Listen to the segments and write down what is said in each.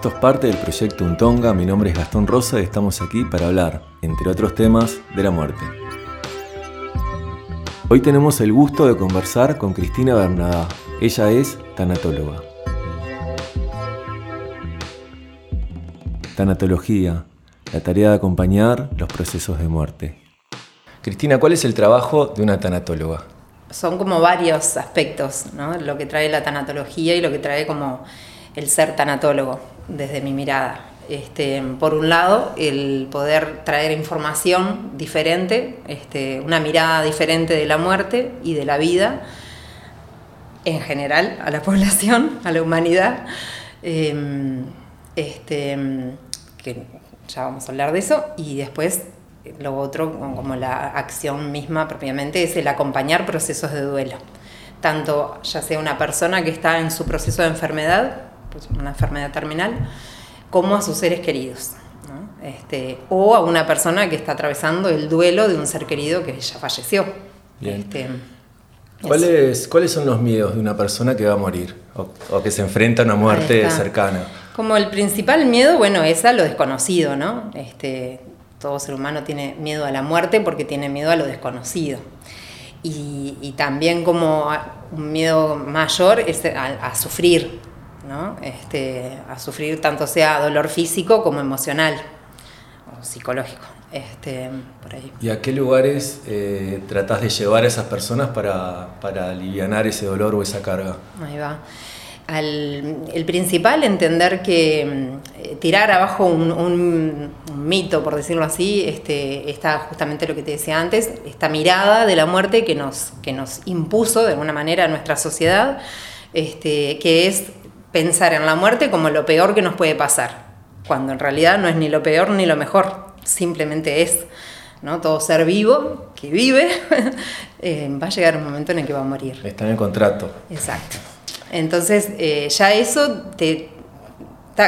Esto es parte del proyecto Untonga, mi nombre es Gastón Rosa y estamos aquí para hablar, entre otros temas, de la muerte. Hoy tenemos el gusto de conversar con Cristina Bernadá. Ella es tanatóloga. Tanatología, la tarea de acompañar los procesos de muerte. Cristina, ¿cuál es el trabajo de una tanatóloga? Son como varios aspectos, ¿no? Lo que trae la tanatología y lo que trae como el ser tanatólogo, desde mi mirada. Este, por un lado, el poder traer información diferente, este, una mirada diferente de la muerte y de la vida en general a la población, a la humanidad. Em, este, que ya vamos a hablar de eso, y después lo otro, como la acción misma propiamente, es el acompañar procesos de duelo. Tanto ya sea una persona que está en su proceso de enfermedad, pues una enfermedad terminal, como a sus seres queridos. Este, o a una persona que está atravesando el duelo de un ser querido que ya falleció. Este, ¿Cuáles, ¿Cuáles son los miedos de una persona que va a morir o, que se enfrenta a una muerte cercana? Como el principal miedo, bueno, es a lo desconocido, ¿no? Este, todo ser humano tiene miedo a la muerte porque tiene miedo a lo desconocido. Y, también como un miedo mayor es a, sufrir, ¿no? Este, a sufrir tanto sea dolor físico como emocional o psicológico. Este, por ahí. ¿Y a qué lugares eh, tratás de llevar a esas personas para, para aliviar ese dolor o esa carga? Ahí va el principal, entender que mm, tirar abajo un, mito, por decirlo así, este, está justamente lo que te decía antes, esta mirada de la muerte que nos, que nos impuso de alguna manera a nuestra sociedad, este, que es pensar en la muerte como lo peor que nos puede pasar, cuando en realidad no es ni lo peor ni lo mejor, simplemente es. ¿no? Todo ser vivo que vive eh, va a llegar un momento en el que va a morir. Está en el contrato. Exacto. Entonces, eh, ya eso te,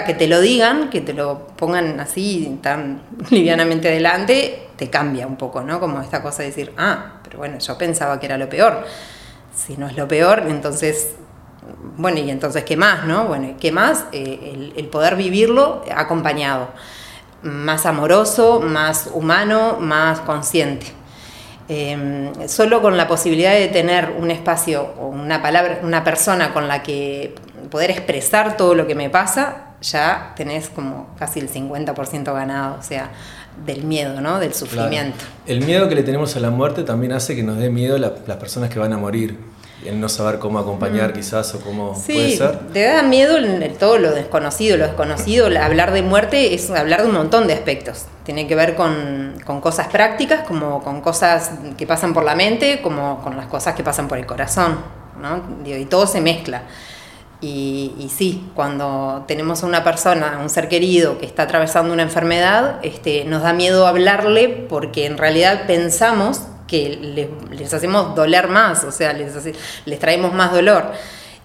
que te lo digan, que te lo pongan así tan livianamente adelante, te cambia un poco, ¿no? Como esta cosa de decir, ah, pero bueno, yo pensaba que era lo peor. Si no es lo peor, entonces, bueno, y entonces, ¿qué más, no? Bueno, ¿qué más? Eh, el, poder vivirlo acompañado, más amoroso, más humano, más consciente. Em, solo con la posibilidad de tener un espacio o una palabra, una persona con la que poder expresar todo lo que me pasa, ya tenés como casi el 50% ganado, o sea, del miedo, ¿no? Del sufrimiento. El miedo que le tenemos a la muerte también hace que nos dé miedo las personas que van a morir el no saber cómo acompañar mm. quizás o cómo puede ser. Te da miedo todo lo desconocido, lo desconocido, hablar de muerte es hablar de un montón de aspectos. Tiene que ver con, cosas prácticas, como con cosas que pasan por la mente, como con las cosas que pasan por el corazón, ¿no? Y todo se mezcla. Y, y, sí, cuando tenemos a una persona, un ser querido que está atravesando una enfermedad, este, nos da miedo hablarle porque en realidad pensamos que les, hacemos doler más, o sea, les, les traemos más dolor.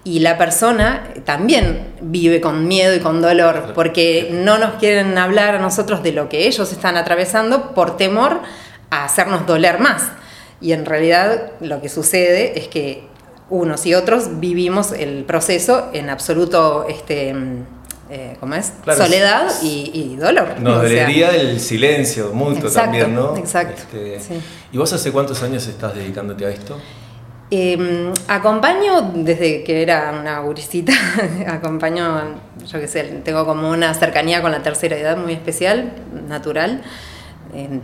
Y la persona también vive con miedo y con dolor, porque no nos quieren hablar a nosotros de lo que ellos están atravesando por temor a hacernos doler más. Y en realidad lo que sucede es que unos y otros vivimos el proceso en absoluto este, eh, ¿cómo es? Soledad y, dolor. Nos dolería el silencio mutuo también, ¿no? Exacto. Este, ¿Y vos hace cuántos años estás dedicándote a esto? Em, acompaño desde que era una gurisita, acompaño, yo qué sé, tengo como una cercanía con la tercera edad muy especial, natural.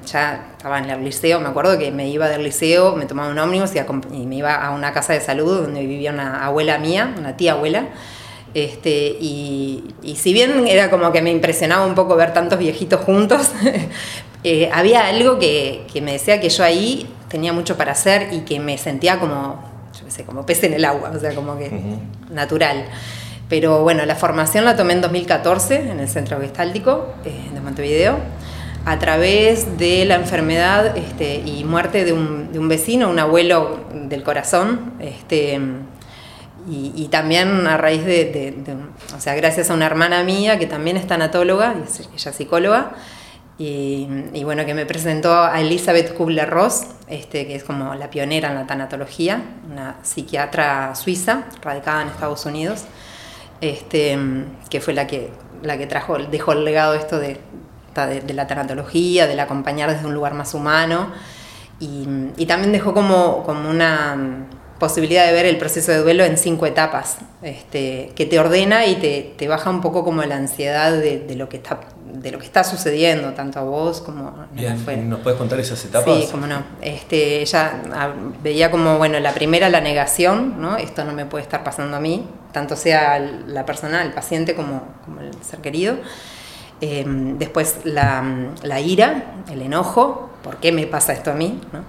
ya estaba en el liceo, me acuerdo que me iba del liceo, me tomaba un ómnibus y me iba a una casa de salud donde vivía una abuela mía, una tía abuela. Este, y, si bien era como que me impresionaba un poco ver tantos viejitos juntos, eh, había algo que, me decía que yo ahí tenía mucho para hacer y que me sentía como, yo sé, como pez en el agua, o sea, como que natural. Pero bueno, la formación la tomé en 2014 en el Centro Gestáltico eh, de Montevideo a través de la enfermedad este, y muerte de un, de un, vecino, un abuelo del corazón, este, y, también a raíz de, o sea, gracias a una hermana mía que también es tanatóloga, ella es psicóloga, y, bueno, que me presentó a Elizabeth Kubler-Ross, este, que es como la pionera en la tanatología, una psiquiatra suiza radicada en Estados Unidos, este, que fue la que la que trajo, dejó el legado esto de, de, la tanatología, del acompañar desde un lugar más humano. Y, y también dejó como, como una posibilidad de ver el proceso de duelo en cinco etapas, este, que te ordena y te, te, baja un poco como la ansiedad de, de, lo que está, de lo que está sucediendo, tanto a vos como a Bien, ¿Nos puedes contar esas etapas? Sí, como no. Este, ella veía como, bueno, la primera la negación, ¿no? Esto no me puede estar pasando a mí, tanto sea la persona, el paciente como, como el ser querido. Em, después la, la, ira, el enojo, ¿por qué me pasa esto a mí? ¿no?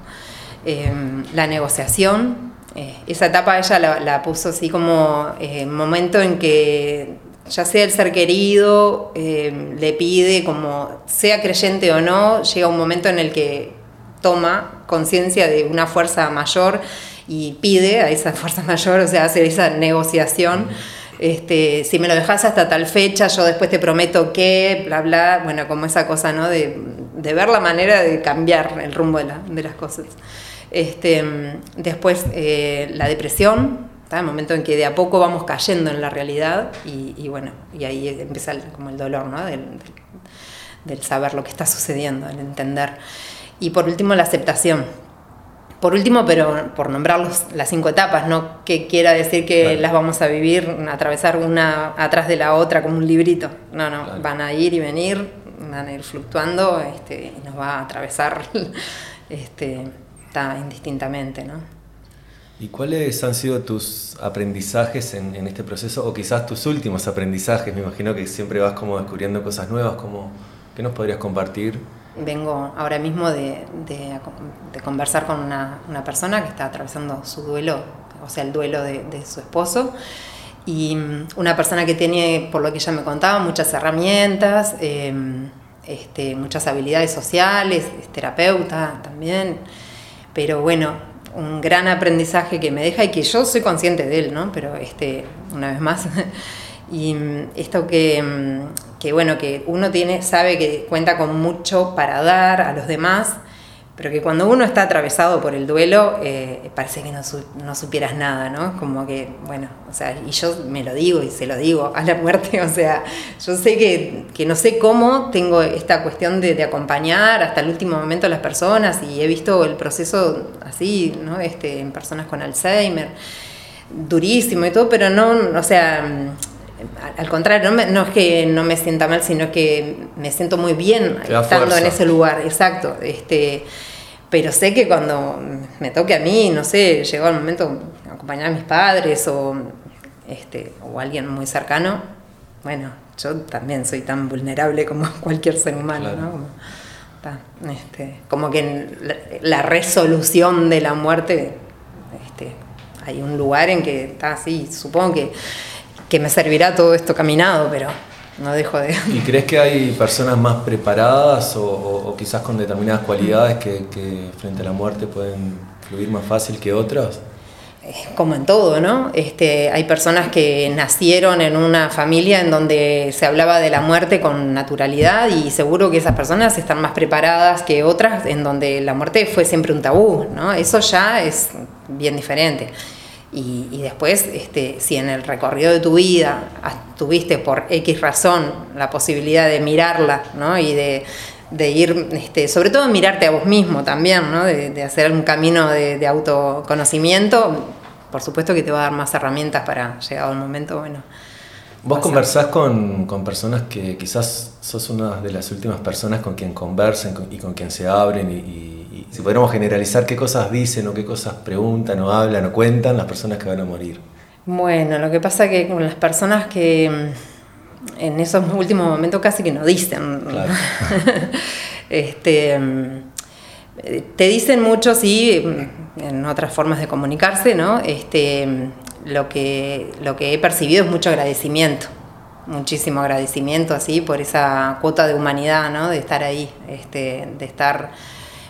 Em, la negociación, eh, esa etapa ella la, puso así como eh, momento en que ya sea el ser querido eh, le pide como sea creyente o no, llega un momento en el que toma conciencia de una fuerza mayor y pide a esa fuerza mayor, o sea, hace esa negociación. Este, si me lo dejas hasta tal fecha, yo después te prometo que, bla, bla, bueno, como esa cosa, ¿no? De, ver la manera de cambiar el rumbo de, de las cosas. Este, después eh, la depresión, el momento en que de a poco vamos cayendo en la realidad y, bueno, y ahí empieza el, como el dolor ¿no? del, del, saber lo que está sucediendo, el entender. Y por último la aceptación. Por último, pero por nombrar las cinco etapas, no que quiera decir que las vamos a vivir, atravesar una atrás de la otra como un librito. No, no, van a ir y venir, van a ir fluctuando este, y nos va a atravesar este, indistintamente, ¿no? ¿Y cuáles han sido tus aprendizajes en, este proceso o quizás tus últimos aprendizajes? Me imagino que siempre vas como descubriendo cosas nuevas, como, ¿qué nos podrías compartir? Vengo ahora mismo de, conversar con una, persona que está atravesando su duelo, o sea, el duelo de, su esposo, y mm, una persona que tiene, por lo que ella me contaba, muchas herramientas, em, este, muchas habilidades sociales, es terapeuta también pero bueno, un gran aprendizaje que me deja y que yo soy consciente de él, ¿no? Pero este, una vez más, y mm, esto que, mm, que, bueno, que uno tiene, sabe que cuenta con mucho para dar a los demás, pero que cuando uno está atravesado por el duelo, eh, parece que no, no, supieras nada, ¿no? Como que, bueno, o sea, y yo me lo digo y se lo digo a la muerte, o sea, yo sé que, que no sé cómo tengo esta cuestión de, de, acompañar hasta el último momento a las personas y he visto el proceso así, ¿no? Este, en personas con Alzheimer, durísimo y todo, pero no, o sea al contrario, no, no, es que no me sienta mal, sino que me siento muy bien estando en ese lugar, exacto. Este, pero sé que cuando me toque a mí, no sé, llegó el momento de acompañar a mis padres o, este, o alguien muy cercano, bueno, yo también soy tan vulnerable como cualquier ser humano, ¿no? Como, este, como que en la, resolución de la muerte, este, hay un lugar en que está así, supongo que que me servirá todo esto caminado, pero no dejo de... ¿Y crees que hay personas más preparadas o, quizás con determinadas cualidades que, frente a la muerte pueden fluir más fácil que otras? como en todo, ¿no? Este, hay personas que nacieron en una familia en donde se hablaba de la muerte con naturalidad y seguro que esas personas están más preparadas que otras en donde la muerte fue siempre un tabú, ¿no? Eso ya es bien diferente. Y, después, este, si en el recorrido de tu vida tuviste por X razón la posibilidad de mirarla, ¿no? Y de, ir, este, sobre todo mirarte a vos mismo también, ¿no? De, hacer un camino de, autoconocimiento, por supuesto que te va a dar más herramientas para, llegado el momento, bueno. Vos conversás con, personas que quizás sos una de las últimas personas con quien conversan y con quien se abren y si podríamos generalizar qué cosas dicen o qué cosas preguntan o hablan o cuentan las personas que van a morir. Bueno, lo que pasa que con las personas que mm, en esos últimos momentos casi que no dicen. este, mm, te dicen mucho, sí, mm, en otras formas de comunicarse, ¿no? Este, lo, que, lo que he percibido es mucho agradecimiento, muchísimo agradecimiento así por esa cuota de humanidad, ¿no? De estar ahí, este, de estar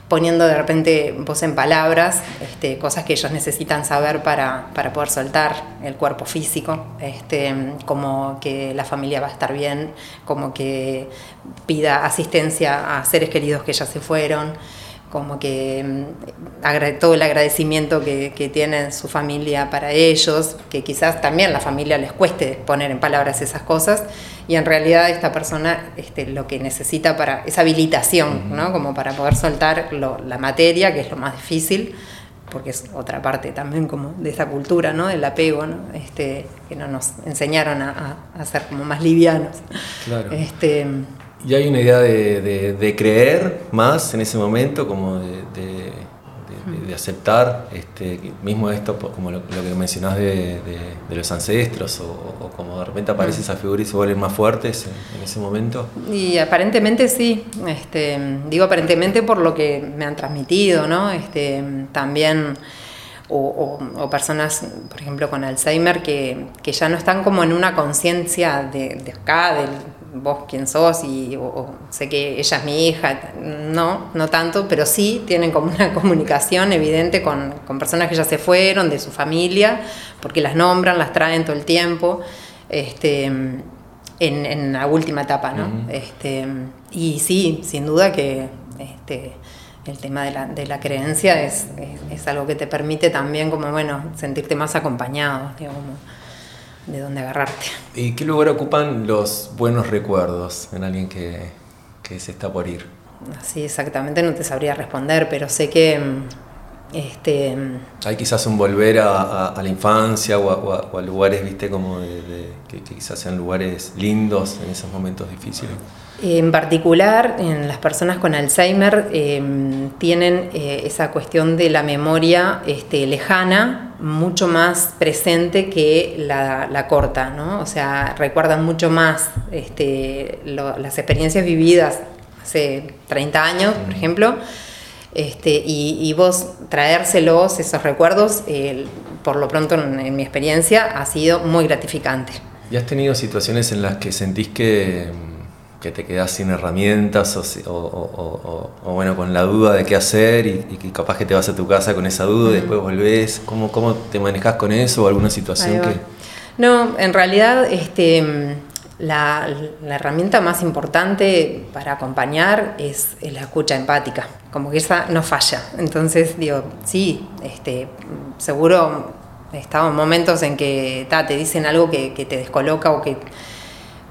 poniendo de repente voz en palabras, este, cosas que ellos necesitan saber para, poder soltar el cuerpo físico, este, como que la familia va a estar bien, como que pida asistencia a seres queridos que ya se fueron, como que mm, todo el agradecimiento que, que tiene su familia para ellos, que quizás también la familia les cueste poner en palabras esas cosas, y en realidad esta persona este, lo que necesita para esa habilitación, ¿no? como para poder soltar la materia, que es lo más difícil, porque es otra parte también como de esa cultura, ¿no? del apego, ¿no? Este, que no nos enseñaron a, a, ser como más livianos. Claro. Este, y hay una idea de, creer más en ese momento, como de, aceptar, este, mismo esto, como lo, que mencionás de, los ancestros, o, como de repente aparece esa figura y se vuelven más fuertes en, ese momento. Y aparentemente sí, este, digo aparentemente por lo que me han transmitido, ¿no? Este, también... O, personas, por ejemplo, con Alzheimer, que, que ya no están como en una conciencia de, de, acá, del, vos quién sos y sé que ella es mi hija, no, no tanto, pero sí tienen como una comunicación evidente con, personas que ya se fueron, de su familia, porque las nombran, las traen todo el tiempo, este, en, la última etapa, ¿no? este, y sí, sin duda que este, el tema de la, de la creencia es, es, algo que te permite también como, bueno, sentirte más acompañado, digamos de dónde agarrarte. ¿Y qué lugar ocupan los buenos recuerdos en alguien que, que se está por ir? Sí, exactamente no te sabría responder, pero sé que... Mm, este, mm, Hay quizás un volver a, la infancia o a, lugares, viste, como de, que, quizás sean lugares lindos en esos momentos difíciles. En particular, en las personas con Alzheimer em, tienen eh, esa cuestión de la memoria este, lejana mucho más presente que la, corta, ¿no? O sea, recuerdan mucho más este, las experiencias vividas hace 30 años, por ejemplo, este, y, vos traérselos, esos recuerdos, por lo pronto en mi experiencia, ha sido muy gratificante. ¿Y has tenido situaciones en las que sentís que que te quedas sin herramientas o, bueno, con la duda de qué hacer y, y, capaz que te vas a tu casa con esa duda y después volvés. ¿Cómo, ¿Cómo te manejas con eso o alguna situación que...? No, en realidad este, la, herramienta más importante para acompañar es, la escucha empática, como que esa no falla. Entonces, digo, sí, este, seguro he estado en momentos en que te dicen algo que, que te descoloca o que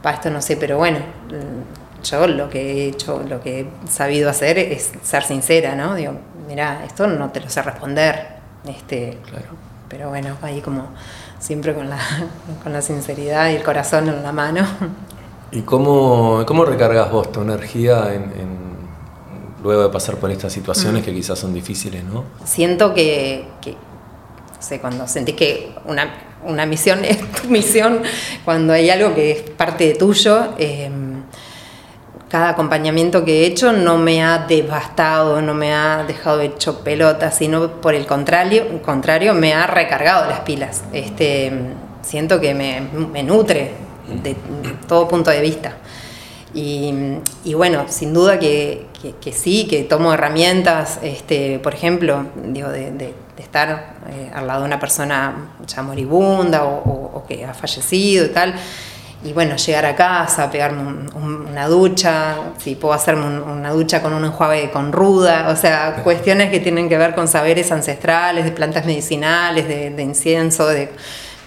para esto no sé, pero bueno, yo lo que he hecho, lo que he sabido hacer es ser sincera, ¿no? Digo, mira, esto no te lo sé responder, este, pero bueno, ahí como siempre con la, con la sinceridad y el corazón en la mano. ¿Y cómo, cómo recargas vos tu energía en, luego de pasar por estas situaciones mm. que quizás son difíciles, ¿no? Siento que, que no sé, cuando sentís que una una misión es tu misión, cuando hay algo que es parte de tuyo. Em, cada acompañamiento que he hecho no me ha devastado, no me ha dejado hecho pelota, sino por el contrario, contrario me ha recargado las pilas. Este, siento que me, nutre de, todo punto de vista. Y, bueno, sin duda que, sí, que tomo herramientas, este, por ejemplo, digo, de de estar eh, al lado de una persona ya moribunda o, que ha fallecido y tal. Y bueno, llegar a casa, pegarme una ducha, si puedo hacerme una ducha con un enjuague con ruda, o sea, cuestiones que tienen que ver con saberes ancestrales, de plantas medicinales, de, incienso, de,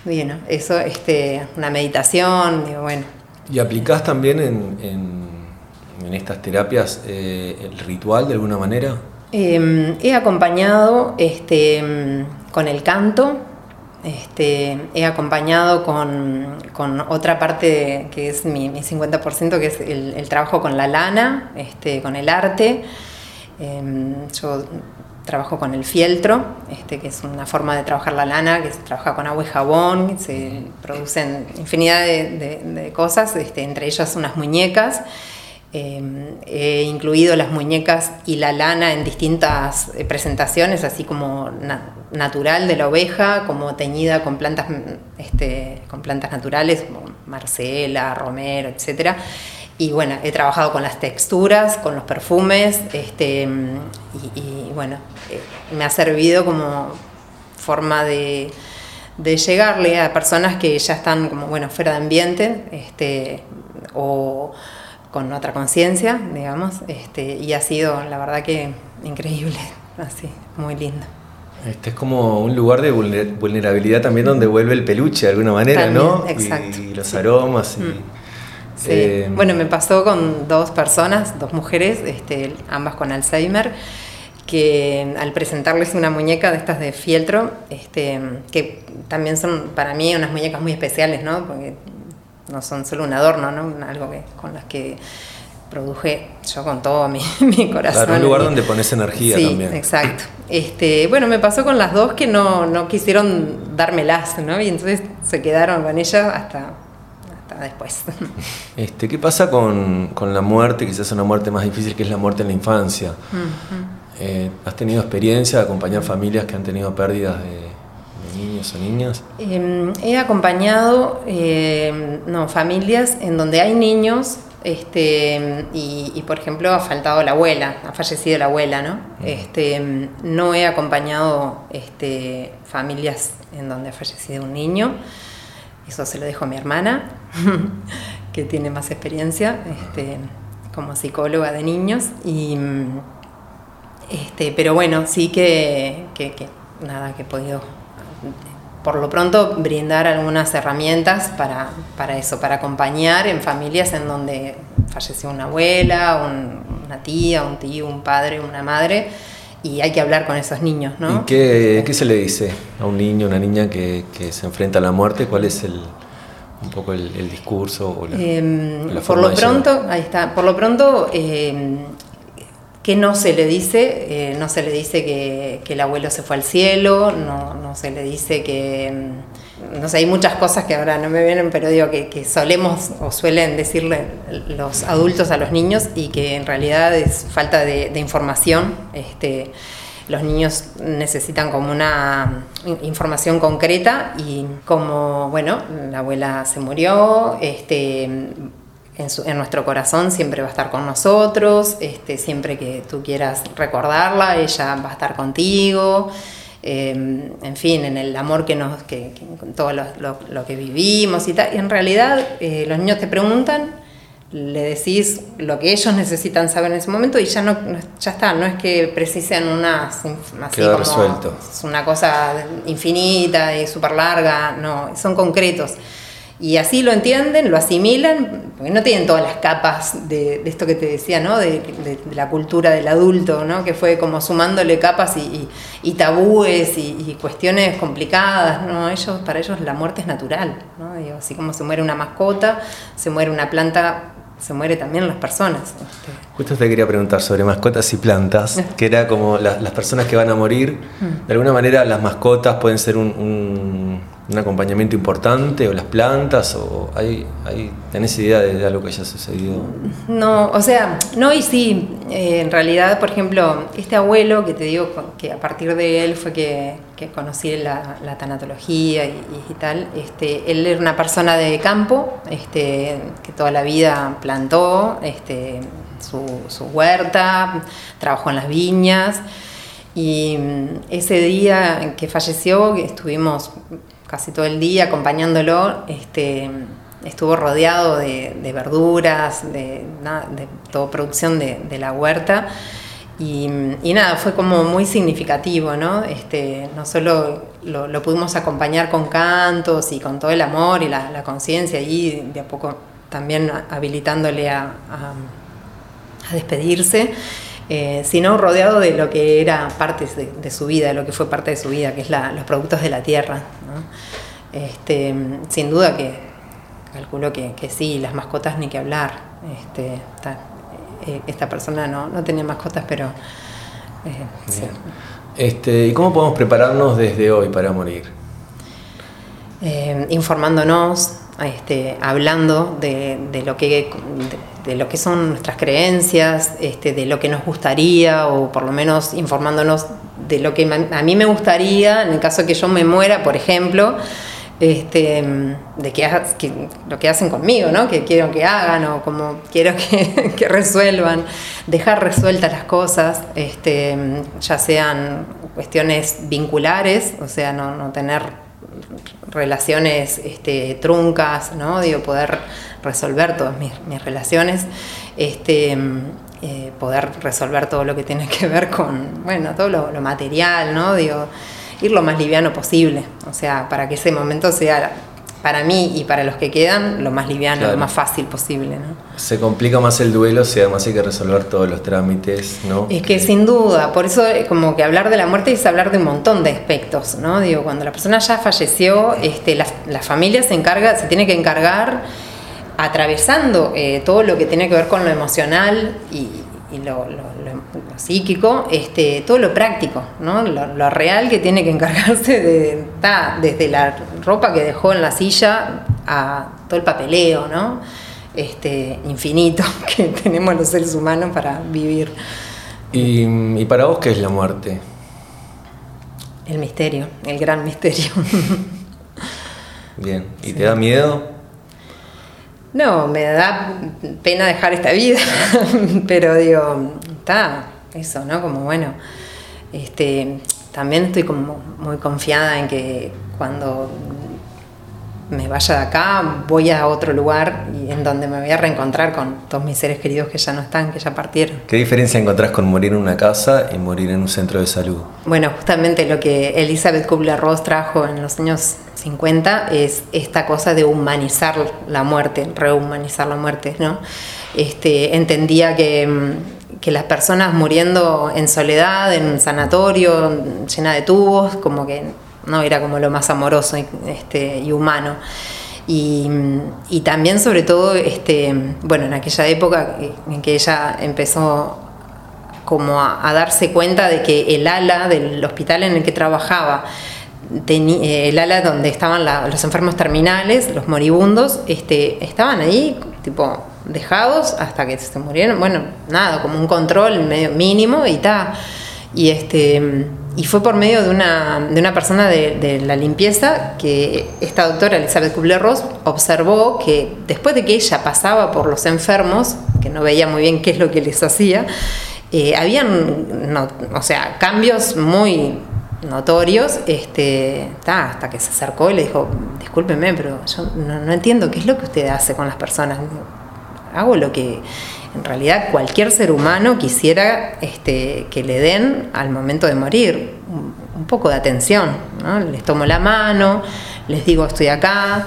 bueno, eso, este, una meditación, digo, bueno. ¿Y aplicás también en, en, estas terapias eh, el ritual de alguna manera? Em, he acompañado este, con el canto, este, he acompañado con, otra parte que es mi, 50%, que es el, trabajo con la lana, este, con el arte. Em, trabajo con el fieltro, este, que es una forma de trabajar la lana, que se trabaja con agua y jabón, se producen infinidad de, cosas, este, entre ellas unas muñecas. Em, he incluido las muñecas y la lana en distintas eh, presentaciones, así como natural de la oveja, como teñida con plantas, este, con plantas naturales, como Marcela, Romero, etc. Y bueno, he trabajado con las texturas, con los perfumes, este, y, bueno, eh, me ha servido como forma de, de, llegarle a personas que ya están como bueno fuera de ambiente, este, o con otra conciencia, digamos, este, y ha sido, la verdad que increíble, así, muy lindo. Este es como un lugar de vulnerabilidad también donde vuelve el peluche de alguna manera, ¿no? Exacto. Y, los aromas. Y, mm. Sí. Eh, bueno, me pasó con dos personas, dos mujeres, este, ambas con Alzheimer, que al presentarles una muñeca de estas de fieltro, este, que también son para mí unas muñecas muy especiales, ¿no? Porque no son solo un adorno, ¿no? Algo que, con las que produje yo con todo mi, corazón. Claro, un lugar donde pones energía sí, también. Exacto. Este, bueno, me pasó con las dos que no, no quisieron dármelas, ¿no? Y entonces se quedaron con ellas hasta, después. Este, ¿Qué pasa con, con, la muerte? Quizás una muerte más difícil que es la muerte en la infancia. Eh, ¿Has tenido experiencia de acompañar familias que han tenido pérdidas de, niños o niñas? Em, he acompañado em, no, familias en donde hay niños este, y, por ejemplo, ha faltado la abuela, ha fallecido la abuela, ¿no? Este, no he acompañado este, familias en donde ha fallecido un niño, eso se lo dejo a mi hermana, que tiene más experiencia este, como psicóloga de niños, y, este, pero bueno, sí que, que, nada, que he podido por lo pronto brindar algunas herramientas para, para eso, para acompañar en familias en donde falleció una abuela, una tía, un tío, un padre, una madre, y hay que hablar con esos niños, ¿no? ¿Y qué, qué se le dice a un niño, una niña que, que, se enfrenta a la muerte? ¿Cuál es el, un poco el, discurso o la, em, por lo pronto, ahí está, por lo pronto eh, que no se le dice, eh, no se le dice que, el abuelo se fue al cielo, no, se le dice que, mm, no sé, hay muchas cosas que ahora no me vienen, pero digo que, solemos o suelen decirle los adultos a los niños y que en realidad es falta de, información. Este, los niños necesitan como una información concreta y como, bueno, la abuela se murió, este, en, nuestro corazón siempre va a estar con nosotros, este, siempre que tú quieras recordarla, ella va a estar contigo. Em, en fin, en el amor que nos, que, todo lo, que vivimos y tal. Y en realidad eh, los niños te preguntan, le decís lo que ellos necesitan saber en ese momento y ya no, ya está, no es que precisen una así como, resuelto. Es una cosa infinita y súper larga, no, son concretos. Y así lo entienden, lo asimilan, porque no tienen todas las capas de, esto que te decía, ¿no? De, la cultura del adulto, ¿no? Que fue como sumándole capas y, tabúes y, cuestiones complicadas, ¿no? Ellos, para ellos la muerte es natural, ¿no? así como se muere una mascota, se muere una planta se muere también las personas. Este. Justo te quería preguntar sobre mascotas y plantas, que era como las personas que van a morir, mm. de alguna manera las mascotas pueden ser un, acompañamiento importante, o las plantas, o hay, hay ¿tenés idea de, algo que haya sucedido? No, o sea, no y sí, eh, en realidad, por ejemplo, este abuelo que te digo que a partir de él fue que, conocí la, tanatología y, tal, este, él era una persona de campo, este, que toda la vida plantó este, su, huerta, trabajó en las viñas. Y mm, ese día en que falleció, estuvimos casi todo el día acompañándolo, este, estuvo rodeado de, verduras, de, de toda producción de, la huerta. Y, nada, fue como muy significativo, ¿no? Este, no solo lo, pudimos acompañar con cantos y con todo el amor y la, conciencia y de a poco también habilitándole a, despedirse, eh, sino rodeado de lo que era parte de, su vida, lo que fue parte de su vida, que es los productos de la tierra. Este, sin duda que calculo que, sí, las mascotas ni que hablar. Este, eh, esta persona no, tenía mascotas, pero... Eh, este, ¿Y cómo podemos prepararnos desde hoy para morir? informándonos, este, hablando de, lo que, de, lo que son nuestras creencias, este, de lo que nos gustaría, o por lo menos informándonos de lo que a mí me gustaría, en el caso de que yo me muera, por ejemplo, este, de que, lo que hacen conmigo, ¿no? que quiero que hagan o como quiero que, resuelvan, dejar resueltas las cosas, este, ya sean cuestiones vinculares, o sea, no tener relaciones este, truncas, ¿no? Digo, poder resolver todas mis, relaciones. Este, eh, poder resolver todo lo que tiene que ver con, bueno, todo lo, lo material, ¿no? Digo, ir lo más liviano posible, o sea, para que ese momento sea para mí y para los que quedan lo más liviano, lo más fácil posible. ¿no? Se complica más el duelo si además hay que resolver todos los trámites, ¿no? Es que sin duda, por eso como que hablar de la muerte es hablar de un montón de aspectos, ¿no? Digo, cuando la persona ya falleció, este, la, la familia se encarga, se tiene que encargar atravesando eh, todo lo que tiene que ver con lo emocional y, lo, psíquico, este, todo lo práctico, ¿no? lo, real que tiene que encargarse de, desde la ropa que dejó en la silla a todo el papeleo, ¿no? este, infinito que tenemos los seres humanos para vivir. ¿Y, para vos qué es la muerte? El misterio, el gran misterio. Bien, ¿y te da miedo? No, me da pena dejar esta vida, pero digo, está, eso, ¿no? Como bueno, este, también estoy como muy confiada en que cuando me vaya de acá, voy a otro lugar y en donde me voy a reencontrar con todos mis seres queridos que ya no están, que ya partieron. ¿Qué diferencia encontrás con morir en una casa y morir en un centro de salud? Bueno, justamente lo que Elizabeth Kubler-Ross trajo en los años 50 es esta cosa de humanizar la muerte, rehumanizar la muerte, ¿no? Este, entendía que, mm, que las personas muriendo en soledad, en un sanatorio, llena de tubos, como que ¿no? Era como lo más amoroso y, este, y humano. Y, también sobre todo, este, bueno, en aquella época en que ella empezó como a, darse cuenta de que el ala del hospital en el que trabajaba, eh, el ala donde estaban los enfermos terminales, los moribundos, este, estaban ahí, tipo, dejados hasta que se murieron, bueno, nada, como un control medio mínimo y tal. Y este y fue por medio de una, de una persona de, la limpieza que esta doctora Elizabeth Kubler-Ross observó que después de que ella pasaba por los enfermos, que no veía muy bien qué es lo que les hacía, eh, habían, o sea, cambios muy notorios, este, hasta que se acercó y le dijo, discúlpeme, pero yo no, no entiendo qué es lo que usted hace con las personas. Hago lo que en realidad cualquier ser humano quisiera este, que le den al momento de morir un, poco de atención. Les tomo la mano, les digo estoy acá.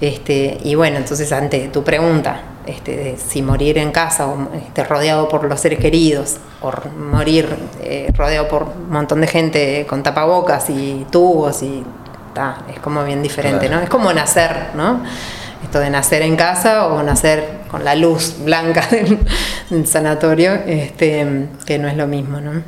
Este, y bueno, entonces ante tu pregunta, este, de si morir en casa o este, rodeado por los seres queridos, o morir eh, rodeado por un montón de gente con tapabocas y tubos, y es como bien diferente, ¿no? Es como nacer, ¿no? Esto de nacer en casa o nacer con la luz blanca del, sanatorio, este, que no es lo mismo, ¿no?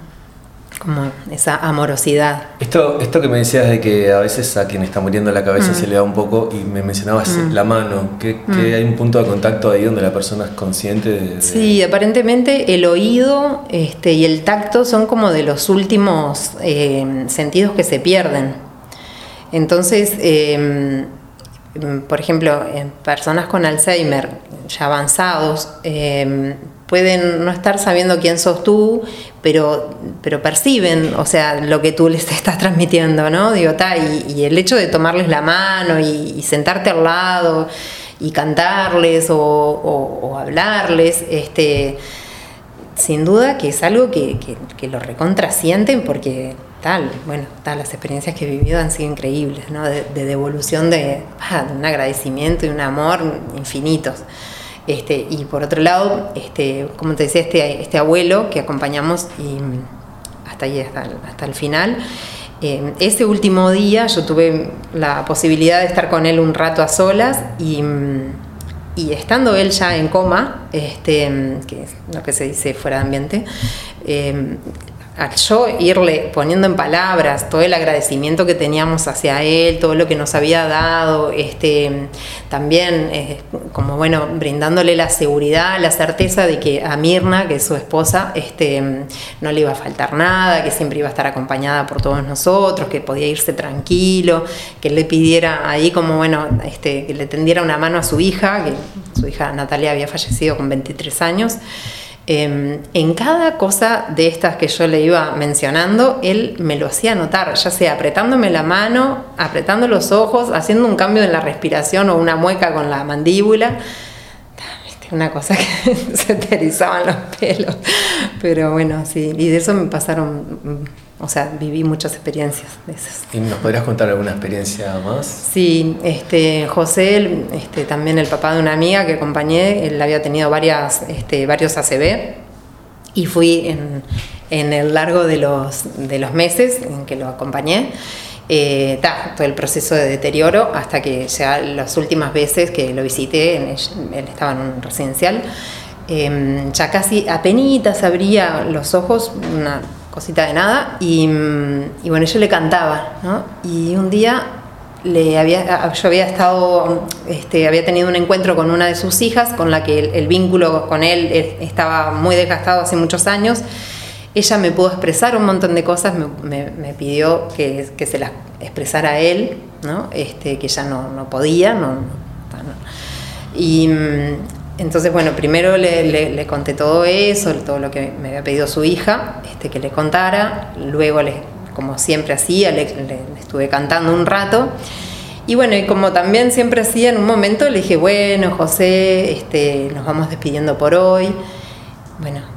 Como esa amorosidad. Esto, esto que me decías de que a veces a quien está muriendo la cabeza mm. se le da un poco, y me mencionabas mm. la mano, que, mm. hay un punto de contacto ahí donde la persona es consciente de... Sí, aparentemente el oído este, y el tacto son como de los últimos eh, sentidos que se pierden. Entonces, eh, Mm, por ejemplo, en personas con Alzheimer ya avanzados, em, pueden no estar sabiendo quién sos tú, pero, pero perciben, o sea, lo que tú les estás transmitiendo, ¿no? Digo, y, el hecho de tomarles la mano y, sentarte al lado y cantarles o, hablarles, este, sin duda que es algo que, que, lo recontrasienten porque bueno, tal, las experiencias que he vivido han sido increíbles. De, devolución ah, de, un agradecimiento y un amor infinitos. Este, y por otro lado, este, como te decía, este, este abuelo que acompañamos y hasta ahí, hasta, el final, eh, ese último día yo tuve la posibilidad de estar con él un rato a solas y, y estando él ya en coma, este, que es lo que se dice fuera de ambiente, eh, al yo irle poniendo en palabras todo el agradecimiento que teníamos hacia él, todo lo que nos había dado, este, también eh, como bueno, brindándole la seguridad, la certeza de que a Mirna, que es su esposa, este, no le iba a faltar nada, que siempre iba a estar acompañada por todos nosotros, que podía irse tranquilo, que le pidiera ahí como bueno, este, que le tendiera una mano a su hija, que su hija Natalia había fallecido con 23 años. Em, en cada cosa de estas que yo le iba mencionando, él me lo hacía notar, ya sea apretándome la mano, apretando los ojos, haciendo un cambio en la respiración o una mueca con la mandíbula. Una cosa que se te erizaban los pelos. Pero bueno, sí, y de eso me pasaron, mm, o sea, viví muchas experiencias de esas. ¿Y nos podrías contar alguna experiencia más? Sí, este, José, este, también el papá de una amiga que acompañé, él había tenido varias, este, varios ACB y fui en, en el largo de los, de los meses en que lo acompañé eh, todo el proceso de deterioro hasta que ya las últimas veces que lo visité, él, estaba en un residencial, em, ya casi apenas abría los ojos, una cosita de nada, y, mm, bueno, yo le cantaba, ¿no? Y un día le había, yo había estado, este, había tenido un encuentro con una de sus hijas, con la que el vínculo con él estaba muy desgastado hace muchos años, ella me pudo expresar un montón de cosas, me, pidió que, se las expresara a él, ¿no? este, que ella no, podía. No, y mm, entonces, bueno, primero le, conté todo eso, todo lo que me había pedido su hija, este, que le contara, luego, le, como siempre hacía, le, estuve cantando un rato. Y bueno, y como también siempre hacía, en un momento le dije, bueno, José, este, nos vamos despidiendo por hoy. Bueno,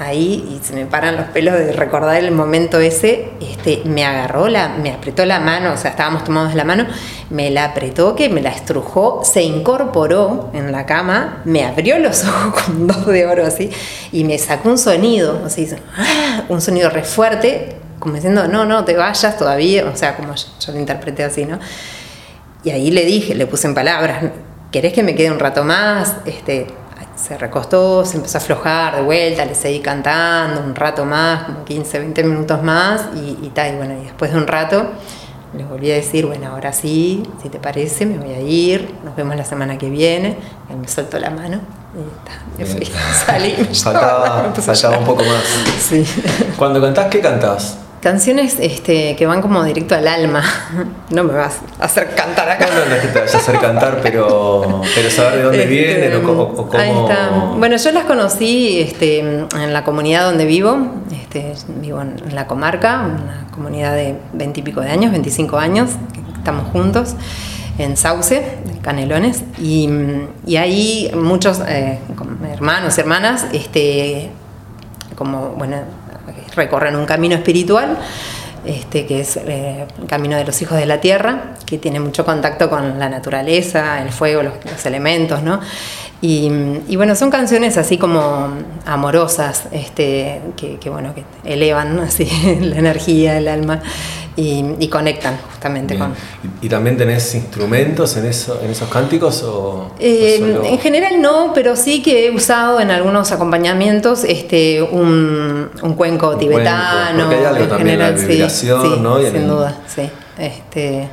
ahí y se me paran los pelos de recordar el momento ese, este, me agarró, la, me apretó la mano, o sea, estábamos tomados de la mano, me la apretó, que me la estrujó, se incorporó en la cama, me abrió los ojos con dos de oro así y me sacó un sonido, así, ¡ah! un sonido re fuerte, como diciendo, no, no, te vayas todavía, o sea, como yo, lo interpreté así, ¿no? Y ahí le dije, le puse en palabras, ¿querés que me quede un rato más? Este, se recostó, se empezó a aflojar de vuelta, le seguí cantando un rato más, como 15, 20 minutos más, y, tal, y bueno, y después de un rato le volví a decir, bueno, ahora sí, si te parece, me voy a ir, nos vemos la semana que viene, él me soltó la mano, y me fui, salí, me faltaba un poco más. Sí. Cuando cantás, ¿qué cantás? Canciones este, que van como directo al alma. No me vas a hacer cantar acá. No, no, es que te vayas a hacer cantar, pero, pero saber de dónde este, vienen o, cómo. Ahí está. Bueno, yo las conocí este, en la comunidad donde vivo. Este, vivo en la comarca, una comunidad de veintipico de años, 25 años, estamos juntos en Sauce, Canelones, y, y ahí muchos eh, hermanos, hermanas, este, como, bueno, recorren un camino espiritual, este, que es eh, el camino de los hijos de la tierra, que tiene mucho contacto con la naturaleza, el fuego, los, elementos, ¿no? Y, bueno, son canciones así como amorosas, este, que, bueno, que elevan así la energía, el alma y, conectan justamente con... ¿Y, también tenés instrumentos en, eso, en esos cánticos? O, eh, En general no, pero sí que he usado en algunos acompañamientos este, un, un cuenco tibetano. porque hay algo también general, la vibración, ¿no? sin duda, sí. Este,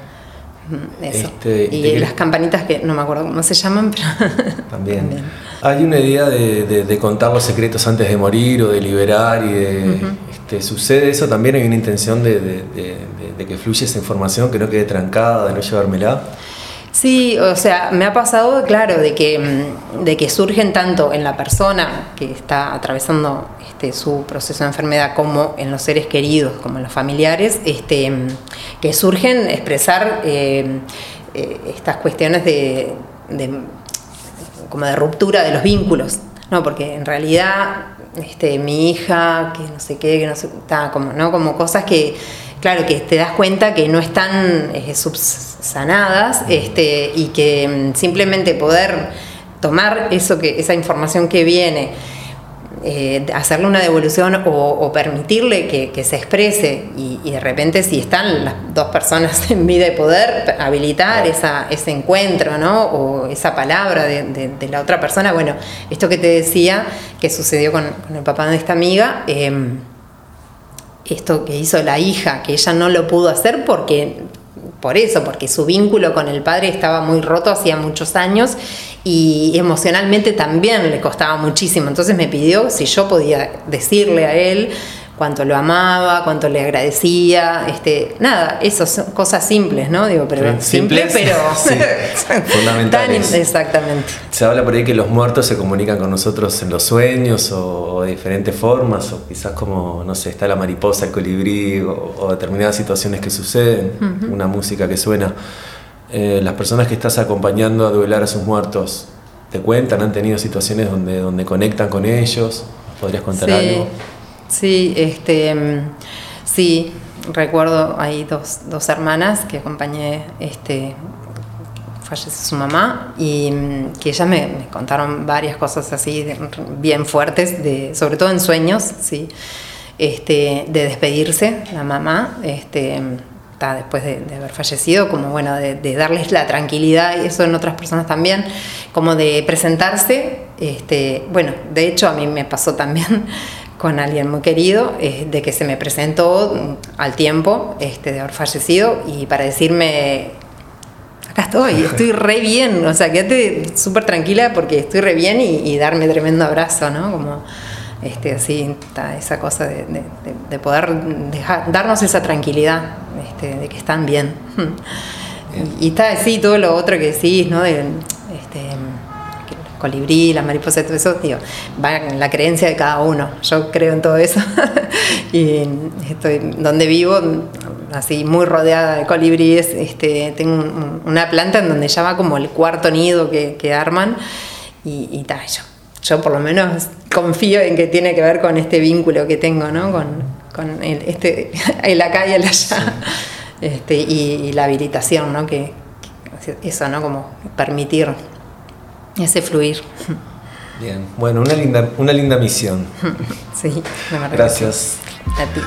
eso. Este, y, las campanitas que no me acuerdo cómo se llaman, pero también. Hay una idea de, de, contar los secretos antes de morir o de liberar y de, ¿Te sucede eso también? ¿Hay una intención de, que fluya esa información, que no quede trancada, de no llevármela? Sí, o sea, me ha pasado, claro, de que, mm, de que surgen tanto en la persona que está atravesando este, su proceso de enfermedad como en los seres queridos, como en los familiares, este, que surgen expresar eh, eh, estas cuestiones de, como de ruptura de los vínculos, ¿no? porque en realidad este, mi hija, que no sé qué, que no sé, está como, ¿no? Como cosas que, claro, que te das cuenta que no están eh, subsanadas este, y que mm, simplemente poder tomar eso que, esa información que viene eh, hacerle una devolución o, permitirle que, se exprese y, de repente si están las dos personas en vida de poder habilitar esa, ese encuentro ¿no? o esa palabra de, la otra persona, bueno, esto que te decía que sucedió con, el papá de esta amiga, em, esto que hizo la hija, que ella no lo pudo hacer porque por eso, porque su vínculo con el padre estaba muy roto hacía muchos años y emocionalmente también le costaba muchísimo. Entonces me pidió si yo podía decirle a él cuánto lo amaba, cuánto le agradecía, este, nada, esas son cosas simples, ¿no? Digo, pero simples, pero fundamentales. exactamente. Se habla por ahí que los muertos se comunican con nosotros en los sueños o, de diferentes formas, o quizás como, no sé, está la mariposa, el colibrí, o, determinadas situaciones que suceden, una música que suena. Eh, las personas que estás acompañando a duelar a sus muertos, te cuentan, han tenido situaciones donde, donde conectan con ellos. ¿Podrías contar algo? Sí, este, sí, recuerdo hay dos, dos hermanas que acompañé, este, falleció su mamá y que ellas me, contaron varias cosas así bien fuertes, de, sobre todo en sueños, sí, este, de despedirse la mamá, este, después de, haber fallecido, como bueno, de, darles la tranquilidad, y eso en otras personas también, como de presentarse, este, bueno, de hecho a mí me pasó también con alguien muy querido, eh, de que se me presentó al tiempo este, de haber fallecido y para decirme, acá estoy, estoy re bien, o sea, quédate súper tranquila porque estoy re bien y, darme tremendo abrazo, ¿no? Como, este, así, esa cosa de, poder darnos esa tranquilidad este, de que están bien. Y está así todo lo otro que decís, ¿no? De, colibrí, la mariposa, todo eso, digo, va en la creencia de cada uno. Yo creo en todo eso. y estoy donde vivo, así muy rodeada de colibríes, este, tengo una planta en donde ya va como el cuarto nido que, arman. Y, y yo, yo por lo menos confío en que tiene que ver con este vínculo que tengo, ¿no? Con, con el, este, el acá y el allá. Este, y, la habilitación, ¿no? Que, eso, ¿no? Como permitir ese fluir. Bien, bueno, una linda, una linda misión. Sí, Gracias. A ti.